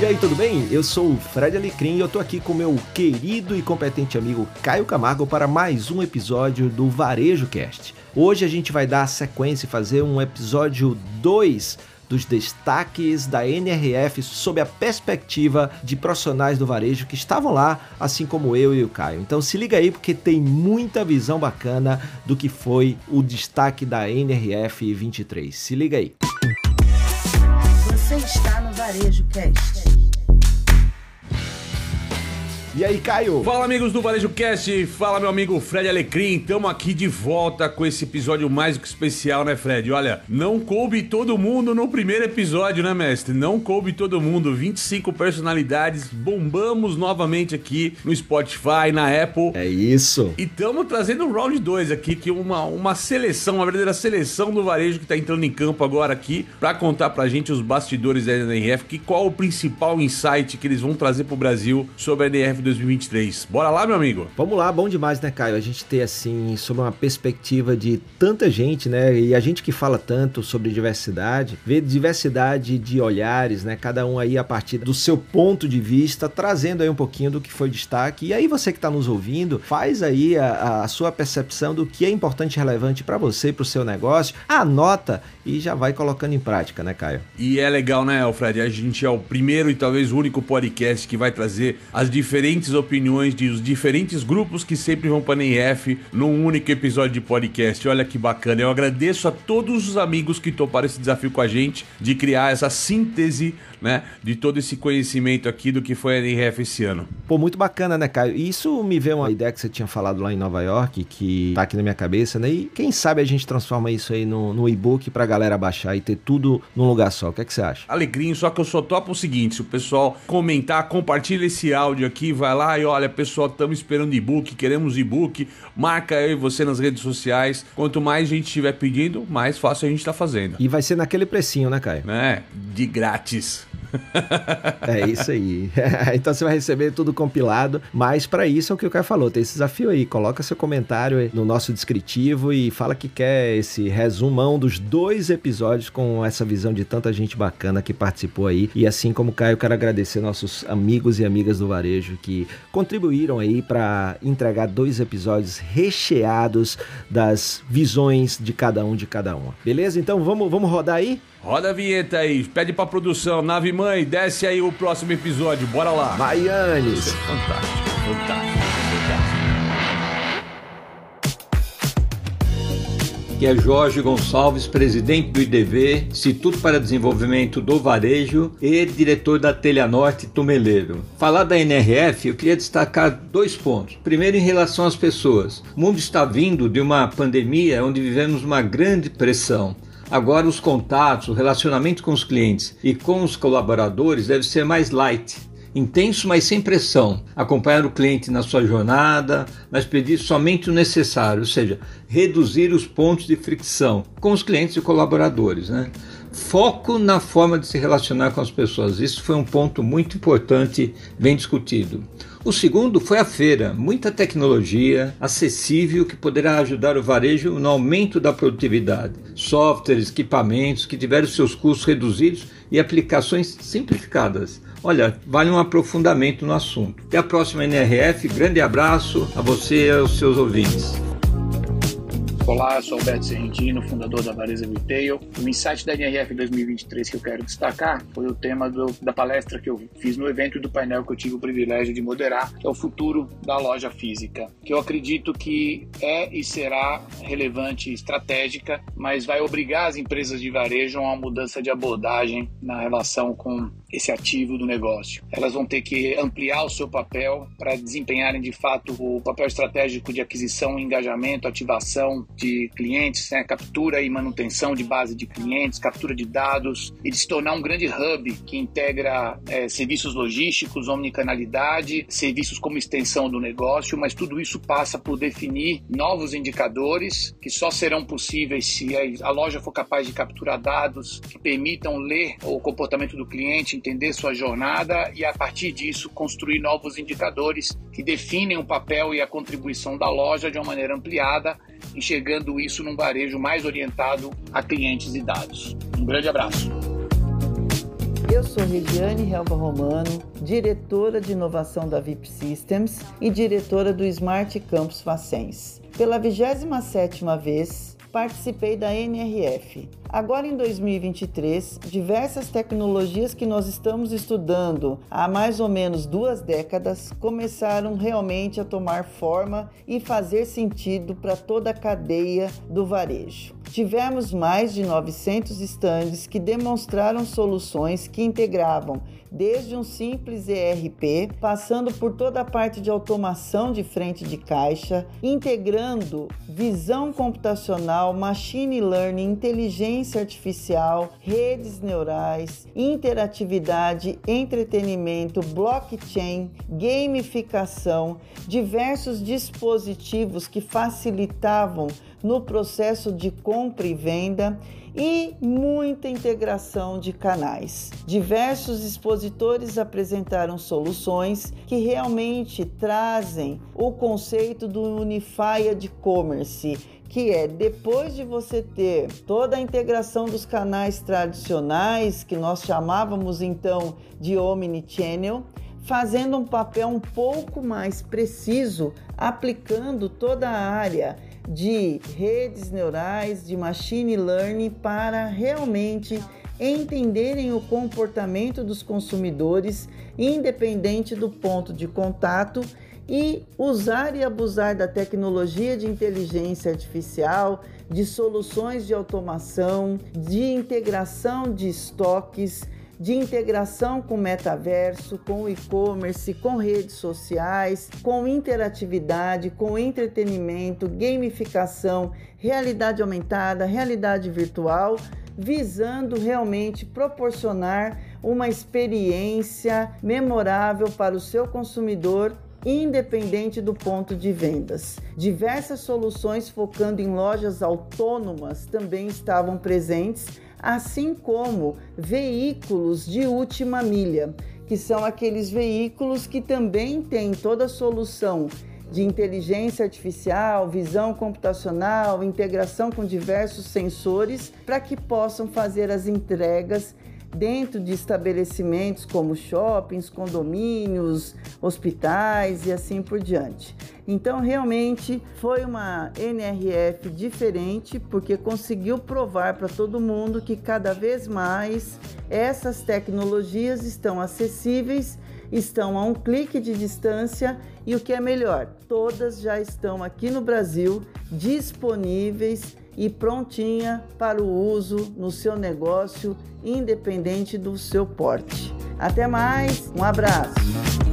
E aí, tudo bem? Eu sou o Fred Alecrim e eu tô aqui com meu querido e competente amigo Caio Camargo para mais um episódio do Varejo Cast. Hoje a gente vai dar sequência e fazer um episódio 2 dos destaques da NRF sob a perspectiva de profissionais do varejo que estavam lá, assim como eu e o Caio. Então se liga aí porque tem muita visão bacana do que foi o destaque da NRF 23. Se liga aí. Você está no Varejo Cast. E aí, Caio? Fala, amigos do Varejo Cast. Fala, meu amigo Fred Alecrim. Estamos aqui de volta com esse episódio mais do que especial, né, Fred? Olha, não coube todo mundo no primeiro episódio, né, mestre? Não coube todo mundo. 25 personalidades. Bombamos novamente aqui no Spotify, na Apple. É isso. E estamos trazendo o round 2 aqui, que é uma, uma seleção, uma verdadeira seleção do varejo que está entrando em campo agora aqui, para contar pra gente os bastidores da NRF, que qual o principal insight que eles vão trazer pro Brasil sobre a NRF 2023. Bora lá, meu amigo? Vamos lá, bom demais, né, Caio? A gente ter, assim, sobre uma perspectiva de tanta gente, né? E a gente que fala tanto sobre diversidade, ver diversidade de olhares, né? Cada um aí a partir do seu ponto de vista, trazendo aí um pouquinho do que foi destaque. E aí você que está nos ouvindo, faz aí a, a, sua percepção do que é importante e relevante para você e para o seu negócio, anota e já vai colocando em prática, né, Caio? E é legal, né, Alfred? A gente é o primeiro e talvez o único podcast que vai trazer as diferentes opiniões de os diferentes grupos que sempre vão para a NF num único episódio de podcast. Olha que bacana. Eu agradeço a todos os amigos que toparam esse desafio com a gente de criar essa síntese, né, de todo esse conhecimento aqui do que foi a NRF esse ano. Pô, muito bacana, né, Caio? Isso me veio uma ideia que você tinha falado lá em Nova York, que tá aqui na minha cabeça, né? E quem sabe a gente transforma isso aí no, no e-book pra galera baixar e ter tudo num lugar só. O que é que você acha? Alegrinho, só que eu só topo o seguinte: se o pessoal comentar, compartilha esse áudio aqui, vai lá e olha, pessoal, estamos esperando e-book, queremos e-book, marca eu e você nas redes sociais. Quanto mais gente estiver pedindo, mais fácil a gente tá fazendo. E vai ser naquele precinho, né, Caio? É, de grátis. É isso aí. então você vai receber tudo compilado, mas para isso é o que o Caio falou, tem esse desafio aí, coloca seu comentário no nosso descritivo e fala que quer esse resumão dos dois episódios com essa visão de tanta gente bacana que participou aí. E assim como o Caio, quero agradecer nossos amigos e amigas do varejo que contribuíram aí para entregar dois episódios recheados das visões de cada um de cada uma. Beleza? Então vamos, vamos rodar aí? Roda a vinheta aí, pede pra produção, nave mãe, desce aí o próximo episódio, bora lá. Baianes. Isso é fantástico, fantástico, fantástico. que é Jorge Gonçalves, presidente do IDV, Instituto para Desenvolvimento do Varejo e diretor da Telha Norte Tumeleiro. Falar da NRF, eu queria destacar dois pontos. Primeiro, em relação às pessoas. O mundo está vindo de uma pandemia onde vivemos uma grande pressão. Agora os contatos, o relacionamento com os clientes e com os colaboradores deve ser mais light, intenso, mas sem pressão. Acompanhar o cliente na sua jornada, mas pedir somente o necessário, ou seja, reduzir os pontos de fricção com os clientes e colaboradores, né? Foco na forma de se relacionar com as pessoas. Isso foi um ponto muito importante, bem discutido. O segundo foi a feira, muita tecnologia acessível que poderá ajudar o varejo no aumento da produtividade. Softwares, equipamentos que tiveram seus custos reduzidos e aplicações simplificadas. Olha, vale um aprofundamento no assunto. Até a próxima NRF, grande abraço a você e aos seus ouvintes. Olá, sou Alberto Serrentino, fundador da Vareza Retail. O insight da NRF 2023 que eu quero destacar foi o tema do, da palestra que eu fiz no evento e do painel que eu tive o privilégio de moderar, que é o futuro da loja física, que eu acredito que é e será relevante, estratégica, mas vai obrigar as empresas de varejo a uma mudança de abordagem na relação com esse ativo do negócio. Elas vão ter que ampliar o seu papel para desempenharem de fato o papel estratégico de aquisição, engajamento, ativação de clientes, né? captura e manutenção de base de clientes, captura de dados e de se tornar um grande hub que integra é, serviços logísticos, omnicanalidade, serviços como extensão do negócio, mas tudo isso passa por definir novos indicadores que só serão possíveis se a loja for capaz de capturar dados que permitam ler o comportamento do cliente, entender sua jornada e a partir disso construir novos indicadores que definem o papel e a contribuição da loja de uma maneira ampliada, enxergando isso num varejo mais orientado a clientes e dados. Um grande abraço. Eu sou Regiane Helva Romano, diretora de inovação da VIP Systems e diretora do Smart Campus Facens. Pela 27ª vez, participei da NRF. Agora em 2023, diversas tecnologias que nós estamos estudando há mais ou menos duas décadas começaram realmente a tomar forma e fazer sentido para toda a cadeia do varejo. Tivemos mais de 900 estandes que demonstraram soluções que integravam desde um simples ERP, passando por toda a parte de automação de frente de caixa, integrando visão computacional, machine learning, inteligência artificial, redes neurais, interatividade, entretenimento, blockchain, gamificação, diversos dispositivos que facilitavam no processo de compra e venda e muita integração de canais. Diversos expositores apresentaram soluções que realmente trazem o conceito do Unified Commerce, que é depois de você ter toda a integração dos canais tradicionais, que nós chamávamos então de Omnichannel, fazendo um papel um pouco mais preciso, aplicando toda a área de redes neurais, de machine learning para realmente entenderem o comportamento dos consumidores, independente do ponto de contato, e usar e abusar da tecnologia de inteligência artificial, de soluções de automação, de integração de estoques de integração com metaverso, com e-commerce, com redes sociais, com interatividade, com entretenimento, gamificação, realidade aumentada, realidade virtual, visando realmente proporcionar uma experiência memorável para o seu consumidor independente do ponto de vendas. Diversas soluções focando em lojas autônomas também estavam presentes assim como veículos de última milha, que são aqueles veículos que também têm toda a solução de inteligência artificial, visão computacional, integração com diversos sensores para que possam fazer as entregas dentro de estabelecimentos como shoppings, condomínios, hospitais e assim por diante. Então, realmente foi uma NRF diferente, porque conseguiu provar para todo mundo que cada vez mais essas tecnologias estão acessíveis, estão a um clique de distância e o que é melhor, todas já estão aqui no Brasil disponíveis e prontinha para o uso no seu negócio, independente do seu porte. Até mais, um abraço!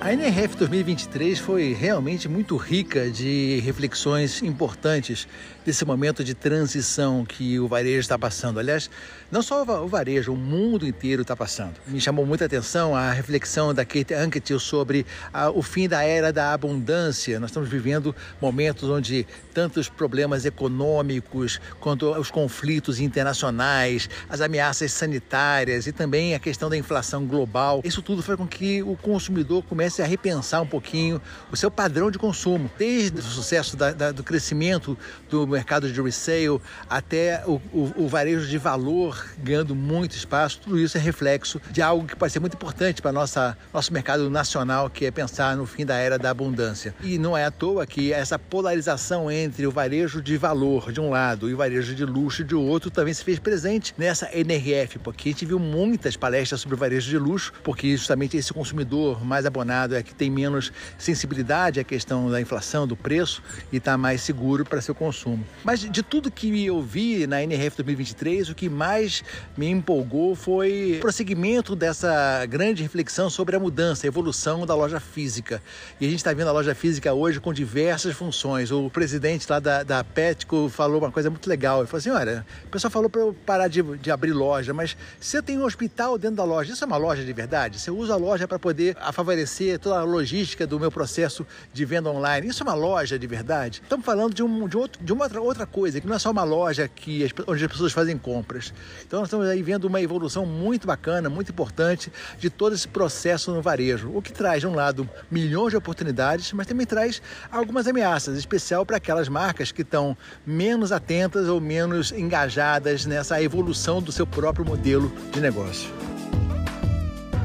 A NRF 2023 foi realmente muito rica de reflexões importantes desse momento de transição que o varejo está passando. Aliás, não só o varejo, o mundo inteiro está passando. Me chamou muita atenção a reflexão da Kate Anquetil sobre a, o fim da era da abundância. Nós estamos vivendo momentos onde tantos problemas econômicos, quanto os conflitos internacionais, as ameaças sanitárias e também a questão da inflação global, isso tudo faz com que o consumidor comece a repensar um pouquinho o seu padrão de consumo, desde o sucesso da, da, do crescimento do mercado de resale até o, o, o varejo de valor ganhando muito espaço, tudo isso é reflexo de algo que pode ser muito importante para nossa nosso mercado nacional, que é pensar no fim da era da abundância. E não é à toa que essa polarização entre o varejo de valor de um lado e o varejo de luxo de outro também se fez presente nessa NRF, porque a gente viu muitas palestras sobre o varejo de luxo, porque justamente esse consumidor mais abonado é que tem menos sensibilidade à questão da inflação, do preço e está mais seguro para seu consumo. Mas de tudo que eu vi na NRF 2023, o que mais me empolgou foi o prosseguimento dessa grande reflexão sobre a mudança, a evolução da loja física. E a gente está vendo a loja física hoje com diversas funções. O presidente lá da, da Petco falou uma coisa muito legal. Ele falou assim: olha, o pessoal falou para eu parar de, de abrir loja, mas eu tenho um hospital dentro da loja, isso é uma loja de verdade? Você usa a loja para poder favorecer toda a logística do meu processo de venda online. Isso é uma loja de verdade? Estamos falando de, um, de, outro, de uma outra, outra coisa, que não é só uma loja que as, onde as pessoas fazem compras. Então nós estamos aí vendo uma evolução muito bacana, muito importante de todo esse processo no varejo. O que traz, de um lado, milhões de oportunidades, mas também traz algumas ameaças, em especial para aquelas marcas que estão menos atentas ou menos engajadas nessa evolução do seu próprio modelo de negócio.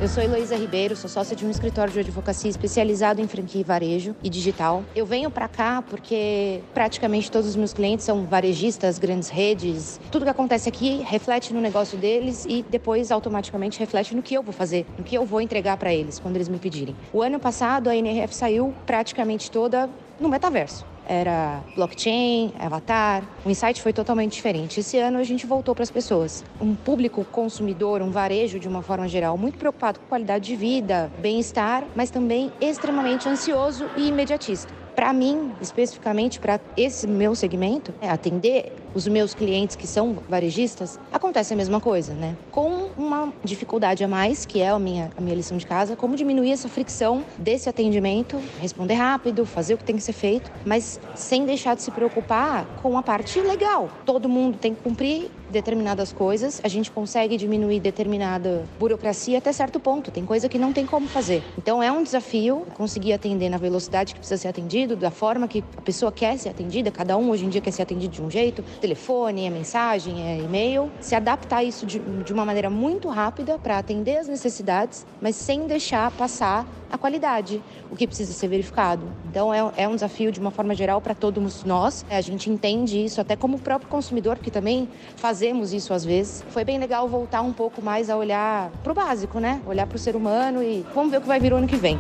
Eu sou Heloísa Ribeiro, sou sócia de um escritório de advocacia especializado em franquia e varejo e digital. Eu venho para cá porque praticamente todos os meus clientes são varejistas, grandes redes. Tudo que acontece aqui reflete no negócio deles e depois automaticamente reflete no que eu vou fazer, no que eu vou entregar para eles quando eles me pedirem. O ano passado a NRF saiu praticamente toda no metaverso era blockchain, avatar. O insight foi totalmente diferente. Esse ano a gente voltou para as pessoas. Um público consumidor, um varejo de uma forma geral, muito preocupado com qualidade de vida, bem-estar, mas também extremamente ansioso e imediatista. Para mim, especificamente para esse meu segmento, é atender os meus clientes que são varejistas, acontece a mesma coisa, né? Com uma dificuldade a mais, que é a minha, a minha lição de casa, como diminuir essa fricção desse atendimento, responder rápido, fazer o que tem que ser feito, mas sem deixar de se preocupar com a parte legal. Todo mundo tem que cumprir determinadas coisas, a gente consegue diminuir determinada burocracia até certo ponto. Tem coisa que não tem como fazer. Então é um desafio conseguir atender na velocidade que precisa ser atendido, da forma que a pessoa quer ser atendida. Cada um hoje em dia quer ser atendido de um jeito: telefone, é mensagem, é e-mail. Se adaptar a isso de, de uma maneira muito rápida para atender as necessidades, mas sem deixar passar a qualidade, o que precisa ser verificado. Então é, é um desafio de uma forma geral para todos nós. A gente entende isso até como o próprio consumidor, que também fazemos isso às vezes. Foi bem legal voltar um pouco mais a olhar para o básico, né? Olhar para o ser humano e vamos ver o que vai vir o ano que vem.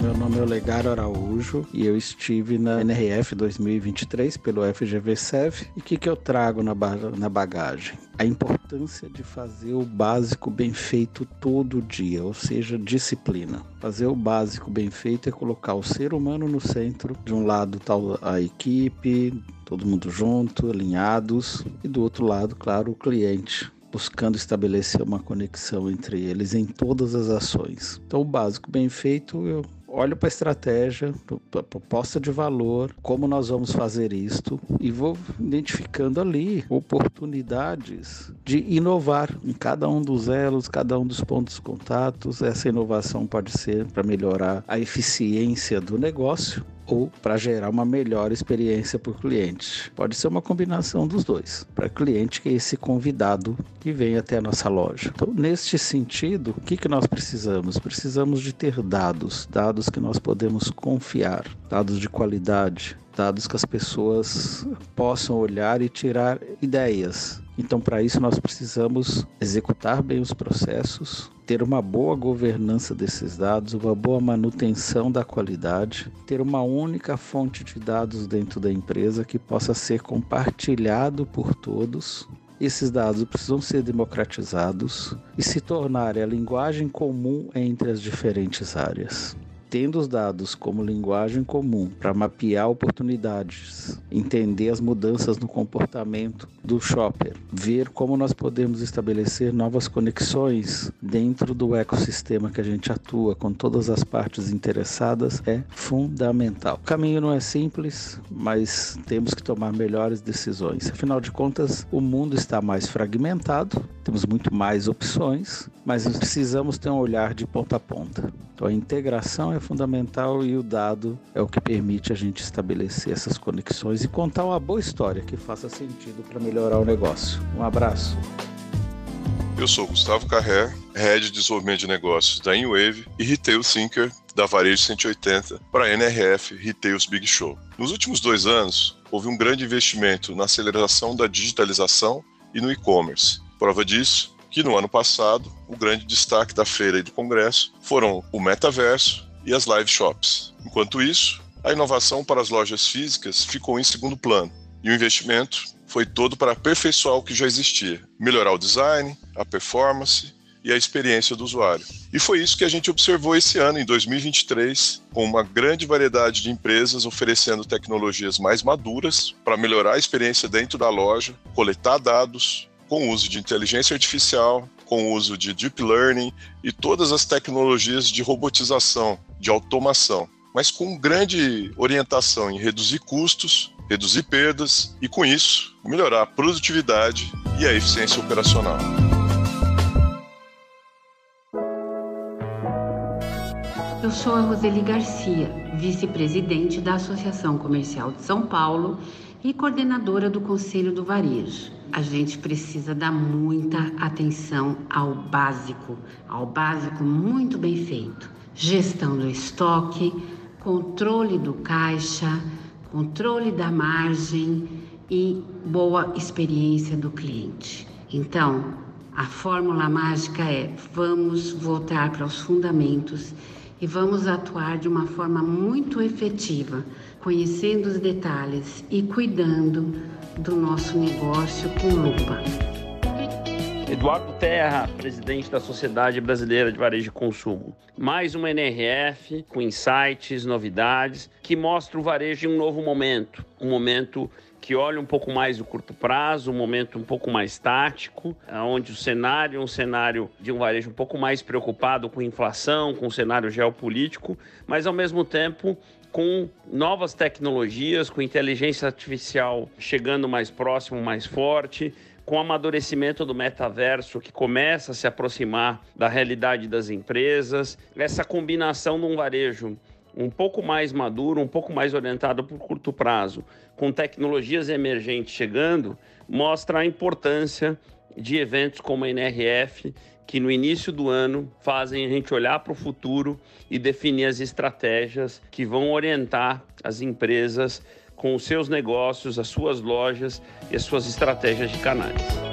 Meu nome é Olegário Araújo e eu estive na NRF 2023 pelo FGV-SEV. E o que, que eu trago na, ba na bagagem? A importância de fazer o básico bem feito todo dia, ou seja, disciplina. Fazer o básico bem feito é colocar o ser humano no centro. De um lado está a equipe, todo mundo junto, alinhados, e do outro lado, claro, o cliente buscando estabelecer uma conexão entre eles em todas as ações. Então, o básico bem feito, eu olho para a estratégia, para a proposta de valor, como nós vamos fazer isto e vou identificando ali oportunidades de inovar em cada um dos elos, cada um dos pontos de contatos. Essa inovação pode ser para melhorar a eficiência do negócio ou para gerar uma melhor experiência para o cliente. Pode ser uma combinação dos dois. Para o cliente que é esse convidado que vem até a nossa loja. Então, neste sentido, o que, que nós precisamos? Precisamos de ter dados, dados que nós podemos confiar, dados de qualidade, dados que as pessoas possam olhar e tirar ideias. Então, para isso, nós precisamos executar bem os processos, ter uma boa governança desses dados, uma boa manutenção da qualidade, ter uma única fonte de dados dentro da empresa que possa ser compartilhado por todos. Esses dados precisam ser democratizados e se tornarem a linguagem comum entre as diferentes áreas tendo os dados como linguagem comum para mapear oportunidades, entender as mudanças no comportamento do shopper, ver como nós podemos estabelecer novas conexões dentro do ecossistema que a gente atua com todas as partes interessadas é fundamental. O caminho não é simples, mas temos que tomar melhores decisões. Afinal de contas, o mundo está mais fragmentado, temos muito mais opções, mas precisamos ter um olhar de ponta a ponta. Então a integração é fundamental e o dado é o que permite a gente estabelecer essas conexões e contar uma boa história que faça sentido para melhorar o negócio. Um abraço. Eu sou Gustavo Carré, Head de Desenvolvimento de Negócios da InWave e Retail Thinker da Varejo 180 para a NRF Retails Big Show. Nos últimos dois anos, houve um grande investimento na aceleração da digitalização e no e-commerce. Prova disso que no ano passado o grande destaque da feira e do congresso foram o metaverso e as live shops. Enquanto isso, a inovação para as lojas físicas ficou em segundo plano e o investimento foi todo para aperfeiçoar o que já existia, melhorar o design, a performance e a experiência do usuário. E foi isso que a gente observou esse ano, em 2023, com uma grande variedade de empresas oferecendo tecnologias mais maduras para melhorar a experiência dentro da loja, coletar dados, com o uso de inteligência artificial, com o uso de deep learning e todas as tecnologias de robotização, de automação, mas com grande orientação em reduzir custos, reduzir perdas e, com isso, melhorar a produtividade e a eficiência operacional. Eu sou a Roseli Garcia, vice-presidente da Associação Comercial de São Paulo e coordenadora do Conselho do Varejo. A gente precisa dar muita atenção ao básico, ao básico muito bem feito. Gestão do estoque, controle do caixa, controle da margem e boa experiência do cliente. Então, a fórmula mágica é: vamos voltar para os fundamentos e vamos atuar de uma forma muito efetiva, conhecendo os detalhes e cuidando do nosso negócio com lupa. Eduardo Terra, presidente da Sociedade Brasileira de Varejo e Consumo. Mais uma NRF com insights, novidades, que mostra o varejo em um novo momento. Um momento que olha um pouco mais o curto prazo, um momento um pouco mais tático, onde o cenário é um cenário de um varejo um pouco mais preocupado com inflação, com o cenário geopolítico, mas ao mesmo tempo com novas tecnologias, com inteligência artificial chegando mais próximo, mais forte, com o amadurecimento do metaverso que começa a se aproximar da realidade das empresas, essa combinação de um varejo um pouco mais maduro, um pouco mais orientado para o curto prazo, com tecnologias emergentes chegando, mostra a importância de eventos como a NRF, que no início do ano fazem a gente olhar para o futuro e definir as estratégias que vão orientar as empresas com os seus negócios, as suas lojas e as suas estratégias de canais.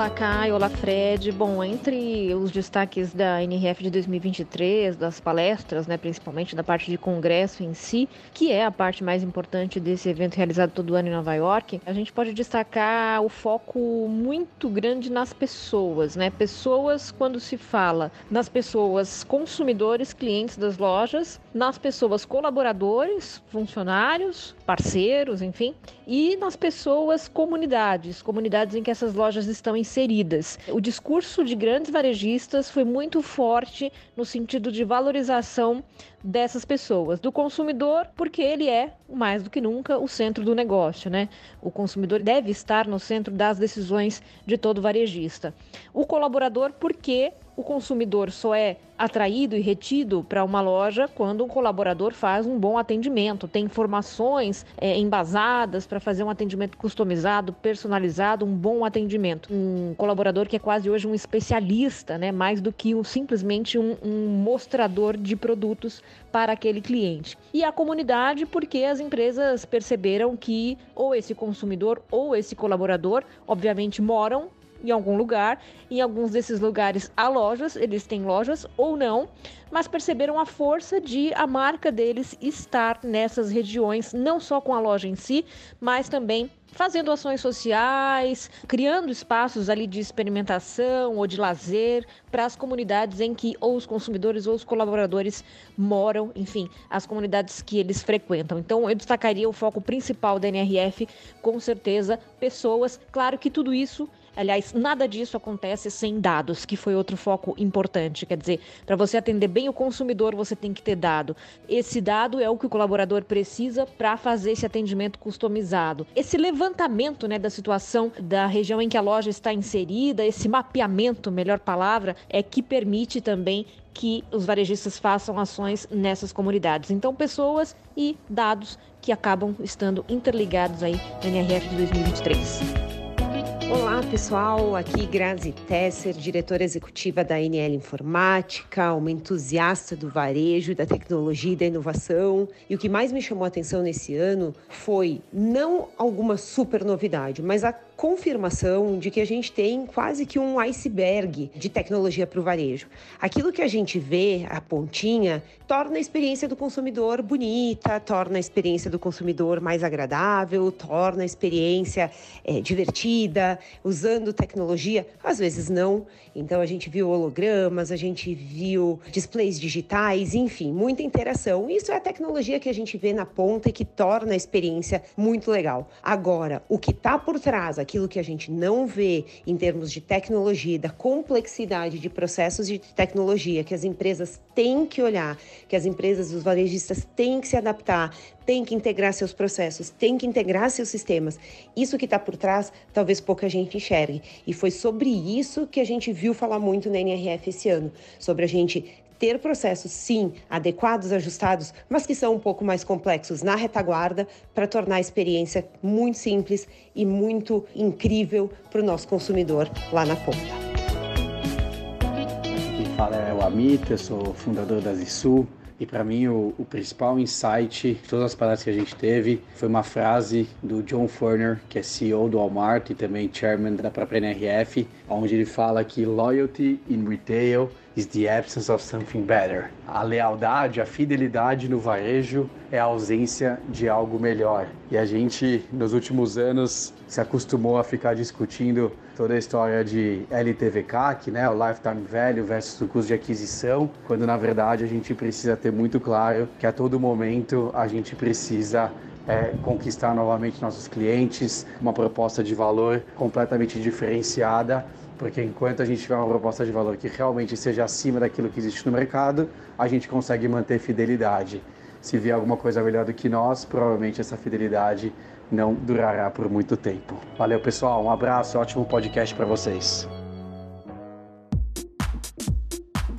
Olá, Caio. Olá, Fred. Bom, entre os destaques da NRF de 2023, das palestras, né, principalmente da parte de congresso em si, que é a parte mais importante desse evento realizado todo ano em Nova York, a gente pode destacar o foco muito grande nas pessoas, né? Pessoas, quando se fala nas pessoas consumidores, clientes das lojas, nas pessoas colaboradores, funcionários, parceiros, enfim, e nas pessoas comunidades, comunidades em que essas lojas estão inseridas. O discurso de grandes varejistas foi muito forte no sentido de valorização dessas pessoas, do consumidor, porque ele é mais do que nunca o centro do negócio, né? O consumidor deve estar no centro das decisões de todo varejista. O colaborador, porque o consumidor só é atraído e retido para uma loja quando um colaborador faz um bom atendimento, tem informações é, embasadas para fazer um atendimento customizado, personalizado, um bom atendimento. Um colaborador que é quase hoje um especialista, né? mais do que um, simplesmente um, um mostrador de produtos para aquele cliente. E a comunidade, porque as empresas perceberam que ou esse consumidor ou esse colaborador, obviamente, moram em algum lugar. Em alguns desses lugares há lojas, eles têm lojas ou não, mas perceberam a força de a marca deles estar nessas regiões, não só com a loja em si, mas também fazendo ações sociais, criando espaços ali de experimentação ou de lazer para as comunidades em que ou os consumidores ou os colaboradores moram, enfim, as comunidades que eles frequentam. Então, eu destacaria o foco principal da NRF, com certeza, pessoas. Claro que tudo isso Aliás, nada disso acontece sem dados, que foi outro foco importante. Quer dizer, para você atender bem o consumidor, você tem que ter dado. Esse dado é o que o colaborador precisa para fazer esse atendimento customizado. Esse levantamento né, da situação da região em que a loja está inserida, esse mapeamento, melhor palavra, é que permite também que os varejistas façam ações nessas comunidades. Então, pessoas e dados que acabam estando interligados aí na NRF de 2023. Olá pessoal, aqui Grazi Tesser, diretora executiva da NL Informática, uma entusiasta do varejo, da tecnologia e da inovação. E o que mais me chamou a atenção nesse ano foi não alguma super novidade, mas a confirmação de que a gente tem quase que um iceberg de tecnologia para o varejo. Aquilo que a gente vê, a pontinha, torna a experiência do consumidor bonita, torna a experiência do consumidor mais agradável, torna a experiência é, divertida, usando tecnologia? Às vezes não. Então a gente viu hologramas, a gente viu displays digitais, enfim, muita interação. Isso é a tecnologia que a gente vê na ponta e que torna a experiência muito legal. Agora, o que está por trás, aquilo que a gente não vê em termos de tecnologia, da complexidade de processos de tecnologia que as empresas têm que olhar, que as empresas, os varejistas têm que se adaptar, têm que integrar seus processos, têm que integrar seus sistemas. Isso que está por trás, talvez pouca gente enxergue. E foi sobre isso que a gente viu falar muito na NRF esse ano, sobre a gente ter processos, sim, adequados, ajustados, mas que são um pouco mais complexos na retaguarda para tornar a experiência muito simples e muito incrível para o nosso consumidor lá na ponta. Quem fala é o Amit, eu sou fundador da Zisul. E para mim o, o, principal insight de todas as palestras que a gente teve foi uma frase do John Furner, que é CEO do Walmart e também chairman da própria NRF, onde ele fala que loyalty in retail is the absence of something better. A lealdade, a fidelidade no varejo é a ausência de algo melhor. E a gente, nos últimos anos, se acostumou a ficar discutindo toda a história de LTVCAC, né, o Lifetime Value versus o custo de aquisição, quando na verdade a gente precisa ter muito claro que a todo momento a gente precisa é, conquistar novamente nossos clientes, uma proposta de valor completamente diferenciada porque enquanto a gente tiver uma proposta de valor que realmente seja acima daquilo que existe no mercado, a gente consegue manter fidelidade. Se vier alguma coisa melhor do que nós, provavelmente essa fidelidade não durará por muito tempo. Valeu, pessoal. Um abraço, ótimo podcast para vocês.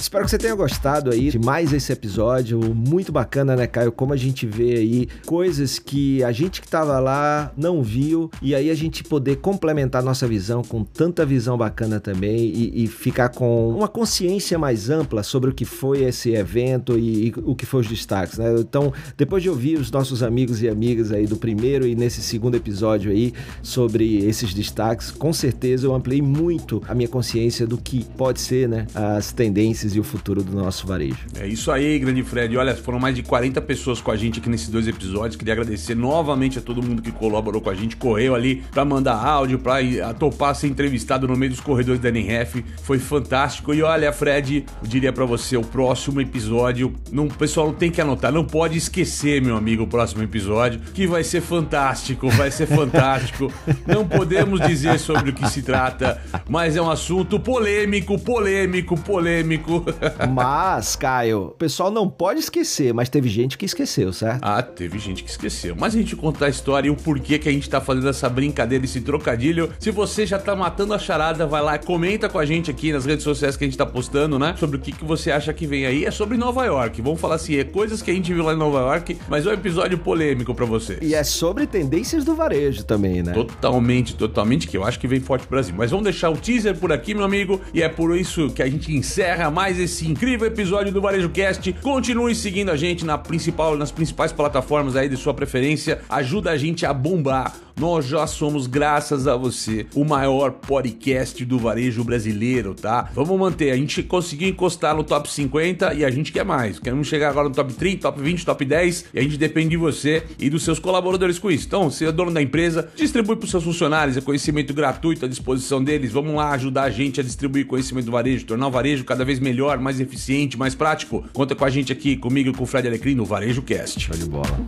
Espero que você tenha gostado aí de mais esse episódio. Muito bacana, né, Caio? Como a gente vê aí coisas que a gente que estava lá não viu e aí a gente poder complementar nossa visão com tanta visão bacana também e, e ficar com uma consciência mais ampla sobre o que foi esse evento e, e, o que foi os destaques, né? Então, depois de ouvir os nossos amigos e amigas aí do primeiro e nesse segundo episódio aí sobre esses destaques, com certeza eu ampliei muito a minha consciência do que pode ser, né, as tendências e o futuro do nosso varejo. É isso aí, grande Fred. Olha, foram mais de 40 pessoas com a gente aqui nesses dois episódios. Queria agradecer novamente a todo mundo que colaborou com a gente, correu ali para mandar áudio, para topar ser entrevistado no meio dos corredores da NRF. Foi fantástico. E olha, Fred, eu diria para você, o próximo episódio, não, o pessoal não tem que anotar, não pode esquecer, meu amigo, o próximo episódio, que vai ser fantástico, vai ser fantástico. não podemos dizer sobre o que se trata, mas é um assunto polêmico, polêmico, polêmico. Mas, Caio, o pessoal não pode esquecer, mas teve gente que esqueceu, certo? Ah, teve gente que esqueceu. Mas a gente contar a história e o porquê que a gente tá fazendo essa brincadeira, esse trocadilho. Se você já tá matando a charada, vai lá, comenta com a gente aqui nas redes sociais que a gente tá postando, né? Sobre o que, que você acha que vem aí. É sobre Nova York. Vamos falar assim, é coisas que a gente viu lá em Nova York, mas é um episódio polêmico para você. E é sobre tendências do varejo também, né? Totalmente, totalmente, que eu acho que vem forte pro Brasil. Mas vamos deixar o teaser por aqui, meu amigo, e é por isso que a gente encerra mais esse incrível episódio do Varejo Cast. Continue seguindo a gente na principal, nas principais plataformas aí de sua preferência. Ajuda a gente a bombar. Nós já somos, graças a você, o maior podcast do varejo brasileiro, tá? Vamos manter. A gente conseguiu encostar no top 50 e a gente quer mais. Queremos chegar agora no top 30, top 20, top 10 e a gente depende de você e dos seus colaboradores com isso. Então, se é dono da empresa, distribui para os seus funcionários. É conhecimento gratuito à disposição deles. Vamos lá ajudar a gente a distribuir conhecimento do varejo, tornar o varejo cada vez melhor, melhor, mais eficiente, mais prático? Conta com a gente aqui, comigo e com o Fred Alecrim no Varejo Cast. Show de bola.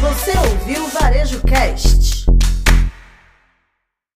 Você ouviu o Varejo Cast.